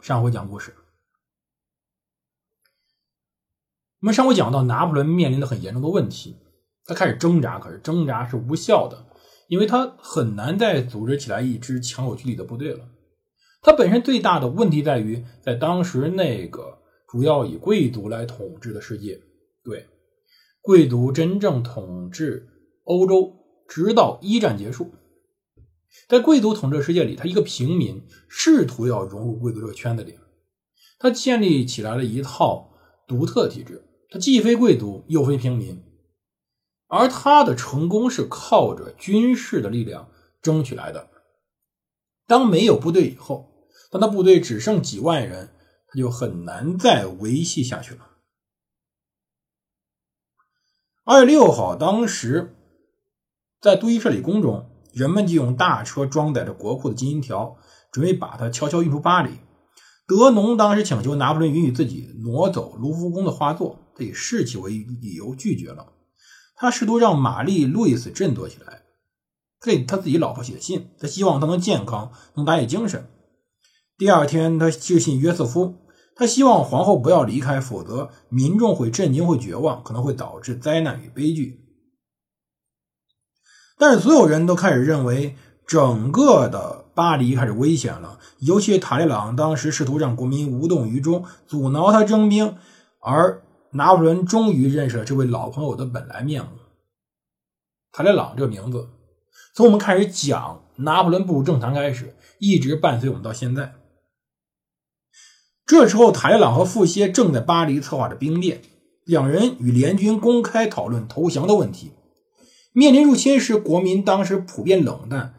上回讲故事。我们上回讲到，拿破仑面临的很严重的问题，他开始挣扎，可是挣扎是无效的。因为他很难再组织起来一支强有据理的部队了。他本身最大的问题在于，在当时那个主要以贵族来统治的世界，对贵族真正统治欧洲，直到一战结束。在贵族统治世界里，他一个平民试图要融入贵族这个圈子里，他建立起来了一套独特体制。他既非贵族，又非平民。而他的成功是靠着军事的力量争取来的。当没有部队以后，当他部队只剩几万人，他就很难再维系下去了。二月六号，当时在杜伊舍里宫中，人们就用大车装载着国库的金银条，准备把它悄悄运出巴黎。德农当时请求拿破仑允许自己挪走卢浮宫的画作，他以士气为理由拒绝了。他试图让玛丽·路易斯振作起来，给他自己老婆写信，他希望她能健康，能打起精神。第二天，他致信约瑟夫，他希望皇后不要离开，否则民众会震惊、会绝望，可能会导致灾难与悲剧。但是，所有人都开始认为，整个的巴黎开始危险了，尤其塔列朗当时试图让国民无动于衷，阻挠他征兵，而。拿破仑终于认识了这位老朋友的本来面目。塔列朗这个名字，从我们开始讲拿破仑步入政坛开始，一直伴随我们到现在。这时候，塔列朗和富歇正在巴黎策划着兵变，两人与联军公开讨论投降的问题。面临入侵时，国民当时普遍冷淡，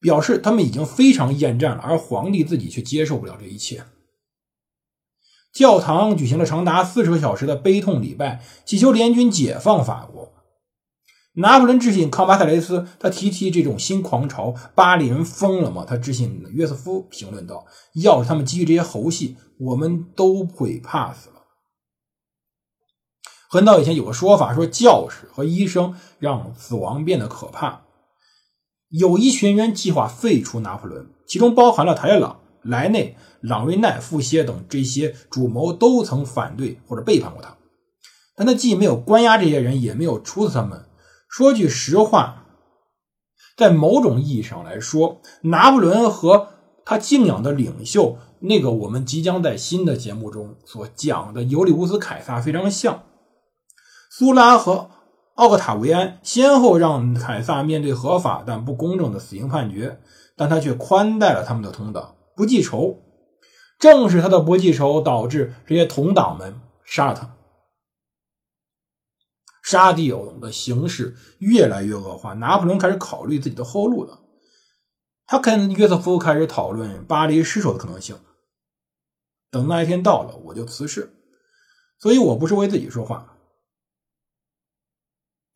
表示他们已经非常厌战了，而皇帝自己却接受不了这一切。教堂举行了长达四十个小时的悲痛礼拜，祈求联军解放法国。拿破仑致信康巴塞雷斯，他提起这种新狂潮，巴黎人疯了吗？他致信约瑟夫，评论道：“要是他们继续这些猴戏，我们都会怕死了。”很早以前有个说法，说教士和医生让死亡变得可怕。有一群人计划废除拿破仑，其中包含了塔列朗。莱内、朗瑞奈、富歇等这些主谋都曾反对或者背叛过他，但他既没有关押这些人，也没有处死他们。说句实话，在某种意义上来说，拿破仑和他敬仰的领袖，那个我们即将在新的节目中所讲的尤利乌斯·凯撒非常像。苏拉和奥克塔维安先后让凯撒面对合法但不公正的死刑判决，但他却宽待了他们的同党。不记仇，正是他的不记仇导致这些同党们杀了他。杀敌有的形势越来越恶化，拿破仑开始考虑自己的后路了。他跟约瑟夫开始讨论巴黎失守的可能性。等那一天到了，我就辞世。所以我不是为自己说话。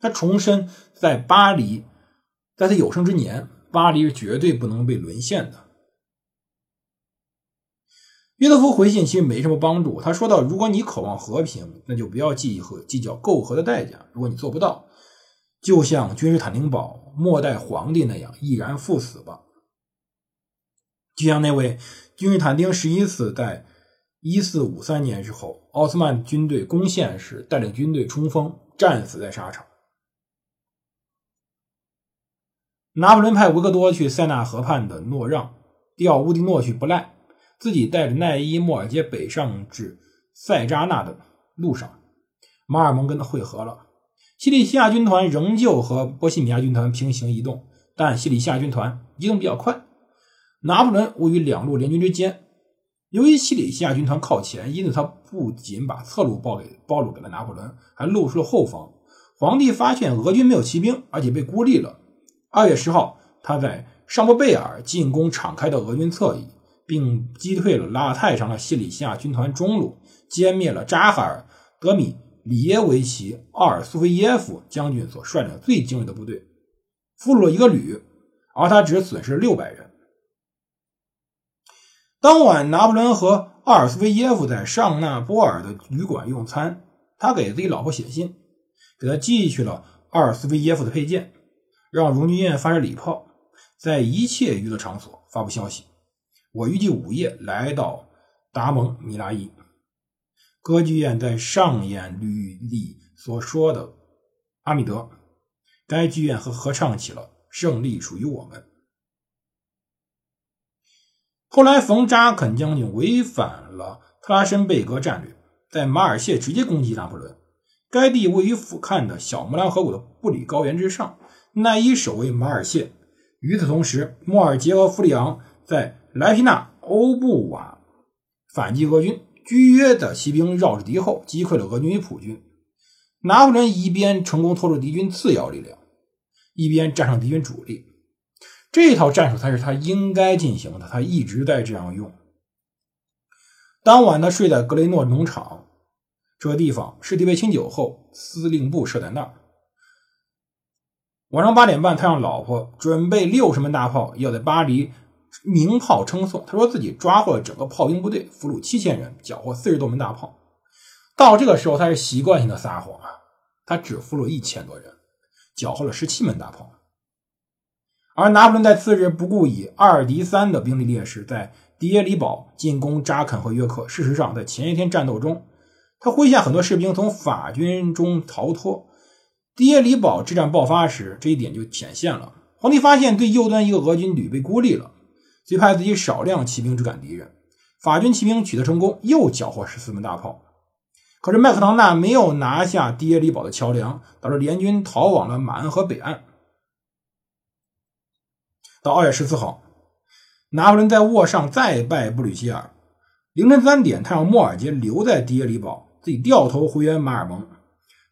他重申，在巴黎，在他有生之年，巴黎是绝对不能被沦陷的。约瑟夫回信其实没什么帮助。他说道：“如果你渴望和平，那就不要计和计较媾和的代价。如果你做不到，就像君士坦丁堡末代皇帝那样，毅然赴死吧。就像那位君士坦丁十一世在一四五三年时候，奥斯曼军队攻陷时，带领军队冲锋，战死在沙场。拿破仑派维克多去塞纳河畔的诺让，调乌迪诺去不赖。”自己带着奈伊莫尔街北上至塞扎纳的路上，马尔蒙跟他会合了。西里西亚军团仍旧和波西米亚军团平行移动，但西里西亚军团移动比较快。拿破仑位于两路联军之间，由于西里西亚军团靠前，因此他不仅把侧路暴给暴露给了拿破仑，还露出了后方。皇帝发现俄军没有骑兵，而且被孤立了。二月十号，他在尚布贝尔进攻敞开的俄军侧翼。并击退了拉太长的西里西亚军团中路，歼灭了扎哈尔、德米里耶维奇、奥尔苏菲耶夫将军所率领最精锐的部队，俘虏了一个旅，而他只损失六百人。当晚，拿破仑和奥尔苏菲耶夫在尚纳波尔的旅馆用餐。他给自己老婆写信，给他寄去了奥尔斯菲耶夫的佩剑，让荣军院发射礼炮，在一切娱乐场所发布消息。我预计午夜来到达蒙米拉伊歌剧院，在上演吕里所说的《阿米德》。该剧院和合唱起了“胜利属于我们”。后来，冯扎肯将军违反了特拉申贝格战略，在马尔谢直接攻击拿破仑。该地位于俯瞰的小木兰河谷的布里高原之上，奈伊守卫马尔谢。与此同时，莫尔杰和弗里昂在莱皮纳欧布瓦反击俄军。居约的骑兵绕着敌后，击溃了俄军与普军。拿破仑一边成功拖住敌军次要力量，一边战胜敌军主力。这套战术才是他应该进行的，他一直在这样用。当晚，他睡在格雷诺农场，这个地方是敌被清酒后司令部设在那儿。晚上八点半，他让老婆准备六十门大炮，要在巴黎鸣炮称颂。他说自己抓获了整个炮兵部队，俘虏七千人，缴获四十多门大炮。到这个时候，他是习惯性的撒谎啊，他只俘虏一千多人，缴获了十七门大炮。而拿破仑在次日不顾以二敌三的兵力劣势，在迪耶里堡进攻扎肯和约克。事实上，在前一天战斗中，他麾下很多士兵从法军中逃脱。迪耶里堡之战爆发时，这一点就显现了。皇帝发现对右端一个俄军旅被孤立了，遂派自己少量骑兵追赶敌人。法军骑兵取得成功，又缴获十四门大炮。可是麦克唐纳没有拿下迪耶里堡的桥梁，导致联军逃往了马恩河北岸。到二月十四号，拿破仑在沃上再败布吕歇尔。凌晨三点，他让莫尔杰留在迪耶里堡，自己掉头回援马尔蒙。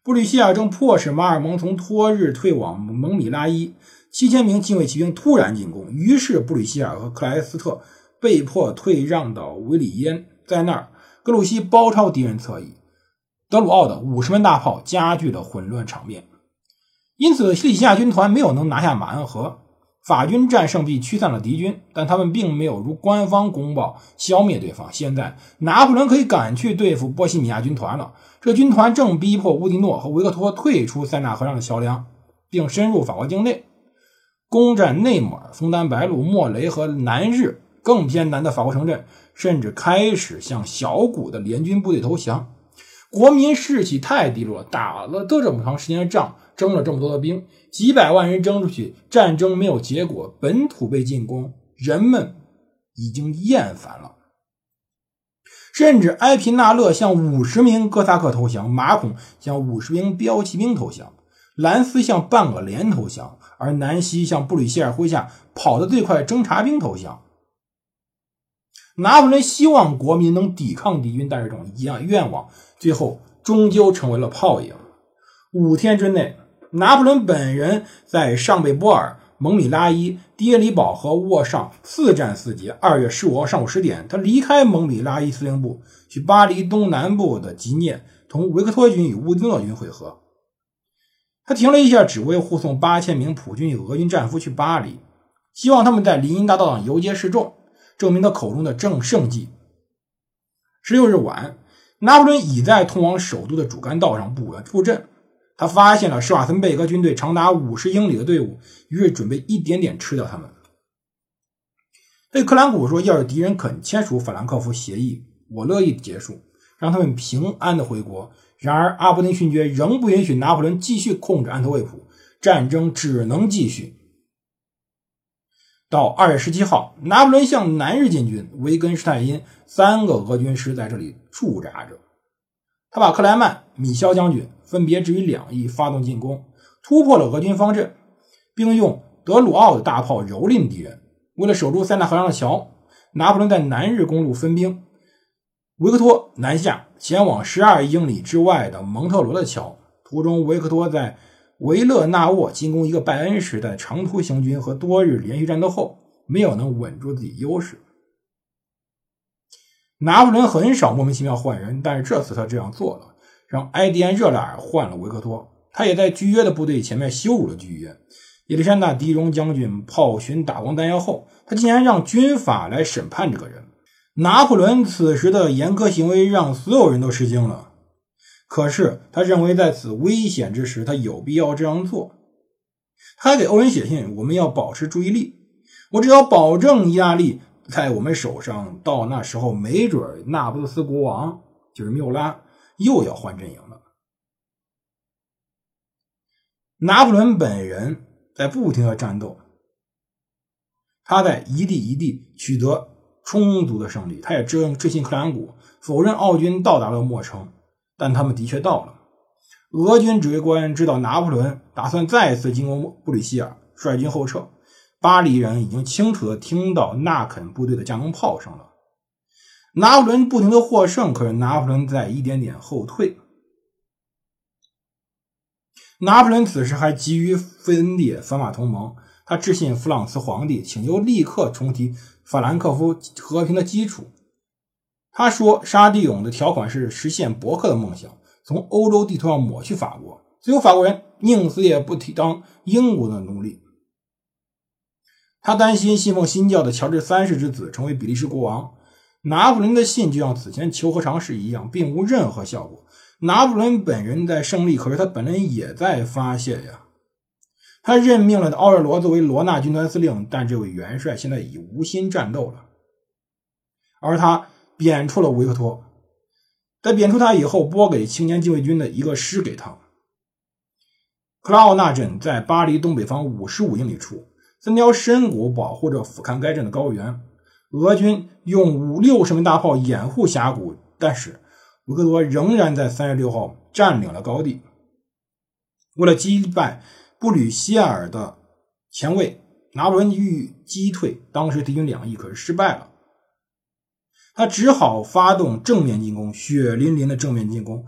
布吕西亚正迫使马尔蒙从托日退往蒙米拉伊，七千名禁卫骑兵突然进攻，于是布吕西亚和克莱斯特被迫退让到维里耶，在那儿，格鲁希包抄敌人侧翼，德鲁奥的五十门大炮加剧了混乱场面，因此西里西亚军团没有能拿下马恩河。法军战胜并驱散了敌军，但他们并没有如官方公报消灭对方。现在，拿破仑可以赶去对付波西米亚军团了。这军团正逼迫乌迪诺和维克托退出塞纳河上的桥梁，并深入法国境内，攻占内姆尔、枫丹白露、莫雷和南日更偏南的法国城镇，甚至开始向小股的联军部队投降。国民士气太低落，打了都这么长时间的仗。征了这么多的兵，几百万人征出去，战争没有结果，本土被进攻，人们已经厌烦了。甚至埃皮纳勒向五十名哥萨克投降，马孔向五十名标骑兵投降，兰斯向半个连投降，而南希向布吕歇尔麾下跑得最快侦察兵投降。拿破仑希望国民能抵抗敌军，但是这种一样愿望最后终究成为了泡影。五天之内。拿破仑本人在上贝波尔、蒙米拉伊、耶里堡和沃上四战四捷。二月十五号上午十点，他离开蒙米拉伊司令部，去巴黎东南部的吉涅，同维克托军与乌迪诺军会合。他停了一下，只为护送八千名普军与俄军战俘去巴黎，希望他们在林荫大道上游街示众，证明他口中的正胜绩。十六日晚，拿破仑已在通往首都的主干道上布了布阵。他发现了施瓦森贝格军队长达五十英里的队伍，于是准备一点点吃掉他们。对克兰古说：“要是敌人肯签署法兰克福协议，我乐意结束，让他们平安的回国。”然而，阿伯丁勋爵仍不允许拿破仑继续控制安特卫普，战争只能继续。到二月十七号，拿破仑向南日进军，维根施泰因三个俄军师在这里驻扎着。他把克莱曼、米肖将军。分别置于两翼，发动进攻，突破了俄军方阵，并用德鲁奥的大炮蹂躏敌人。为了守住塞纳河上的桥，拿破仑在南日公路分兵，维克托南下，前往十二英里之外的蒙特罗的桥。途中，维克托在维勒纳沃进攻一个拜恩时代长途行军和多日连续战斗后，没有能稳住自己优势。拿破仑很少莫名其妙换人，但是这次他这样做了，让埃迪安·热拉尔换了维克托。他也在居约的部队前面羞辱了居约。亚历山大·狄戎将军炮巡打光弹药后，他竟然让军法来审判这个人。拿破仑此时的严苛行为让所有人都吃惊了。可是他认为在此危险之时，他有必要这样做。他还给欧文写信：“我们要保持注意力。我只要保证意大利在我们手上，到那时候，没准那不勒斯国王就是缪拉又要换阵营了。”拿破仑本人在不停的战斗，他在一地一地取得充足的胜利。他也知知信克兰古，否认奥军到达了莫城。但他们的确到了。俄军指挥官知道拿破仑打算再次进攻布里希尔，率军后撤。巴黎人已经清楚地听到纳肯部队的加农炮声了。拿破仑不停地获胜，可是拿破仑在一点点后退。拿破仑此时还急于分裂反法同盟，他致信弗朗茨皇帝，请求立刻重提法兰克福和平的基础。他说：“沙地勇的条款是实现伯克的梦想，从欧洲地图上抹去法国，最后法国人宁死也不提当英国的奴隶。”他担心信奉新教的乔治三世之子成为比利时国王。拿破仑的信就像此前求和尝试一样，并无任何效果。拿破仑本人在胜利，可是他本人也在发泄呀。他任命了奥尔罗作为罗纳军团司令，但这位元帅现在已无心战斗了，而他。贬黜了维克托，在贬黜他以后，拨给青年禁卫军的一个师给他。克拉奥纳镇在巴黎东北方五十五英里处，三条深谷保护着俯瞰该镇的高原。俄军用五六十门大炮掩护峡谷，但是维克托仍然在三月六号占领了高地。为了击败布吕歇尔的前卫，拿破仑欲击退当时敌军两翼，可是失败了。他只好发动正面进攻，血淋淋的正面进攻。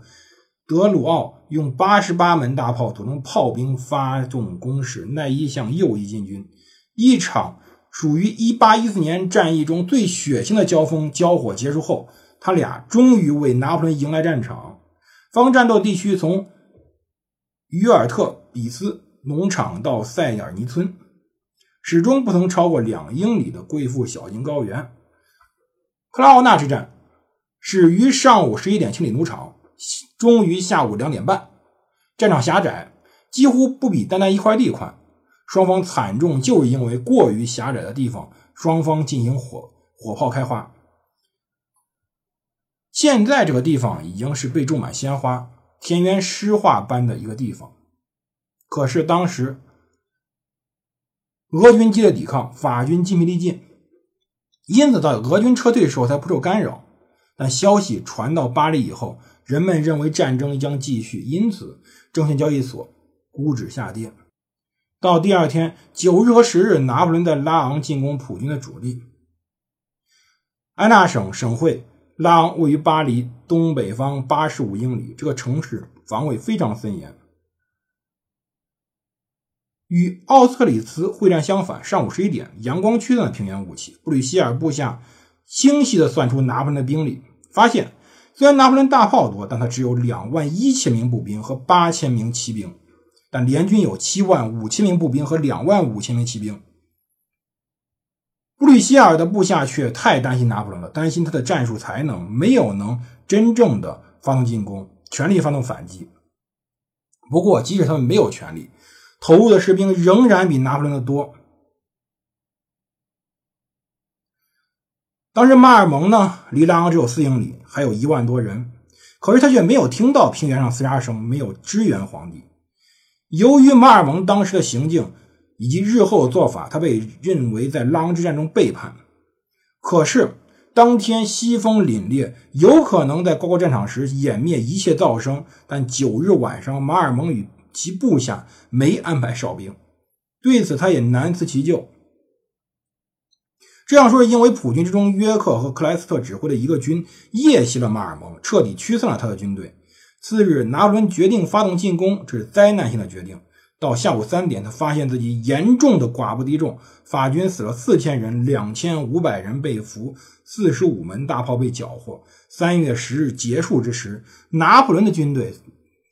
德鲁奥用八十八门大炮组成炮兵发动攻势，奈伊向右翼进军。一场属于一八一四年战役中最血腥的交锋交火结束后，他俩终于为拿破仑迎来战场。方战斗地区从于尔特比斯农场到塞尔尼村，始终不曾超过两英里的贵妇小径高原。克拉奥纳之战始于上午十一点清理农场，终于下午两点半。战场狭窄，几乎不比单单一块地宽。双方惨重，就是因为过于狭窄的地方，双方进行火火炮开花。现在这个地方已经是被种满鲜花、田园诗画般的一个地方。可是当时俄军激烈抵抗，法军筋疲力尽。因此，到俄军撤退的时候才不受干扰。但消息传到巴黎以后，人们认为战争将继续，因此证券交易所股指下跌。到第二天九日和十日，拿破仑在拉昂进攻普军的主力。安纳省省会拉昂位于巴黎东北方八十五英里，这个城市防卫非常森严。与奥斯克里茨会战相反，上午十一点，阳光驱散了平原雾气。布吕希尔部下清晰地算出拿破仑的兵力，发现虽然拿破仑大炮多，但他只有两万一千名步兵和八千名骑兵，但联军有七万五千名步兵和两万五千名骑兵。布吕希尔的部下却太担心拿破仑了，担心他的战术才能，没有能真正的发动进攻，全力发动反击。不过，即使他们没有全力，投入的士兵仍然比拿破仑的多。当时马尔蒙呢，离拉昂只有四英里，还有一万多人，可是他却没有听到平原上厮杀声，没有支援皇帝。由于马尔蒙当时的行径以及日后的做法，他被认为在拉昂之战中背叛。可是当天西风凛冽，有可能在高高战场时掩灭一切噪声。但九日晚上，马尔蒙与其部下没安排哨兵，对此他也难辞其咎。这样说是因为普军之中约克和克莱斯特指挥的一个军夜袭了马尔蒙，彻底驱散了他的军队。次日，拿破仑决定发动进攻，这是灾难性的决定。到下午三点，他发现自己严重的寡不敌众，法军死了四千人，两千五百人被俘，四十五门大炮被缴获。三月十日结束之时，拿破仑的军队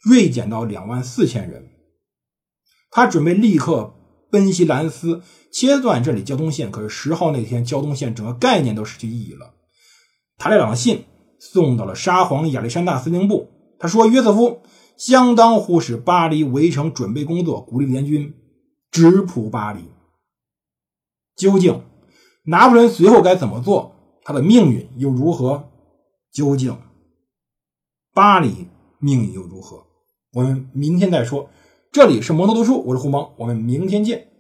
锐减到两万四千人。他准备立刻奔袭兰斯，切断这里交通线。可是十号那天，交通线整个概念都失去意义了。塔列朗的信送到了沙皇亚历山大司令部，他说：“约瑟夫。”相当忽视巴黎围城准备工作，鼓励联军直扑巴黎。究竟拿破仑随后该怎么做？他的命运又如何？究竟巴黎命运又如何？我们明天再说。这里是摩托读书，我是胡蒙，我们明天见。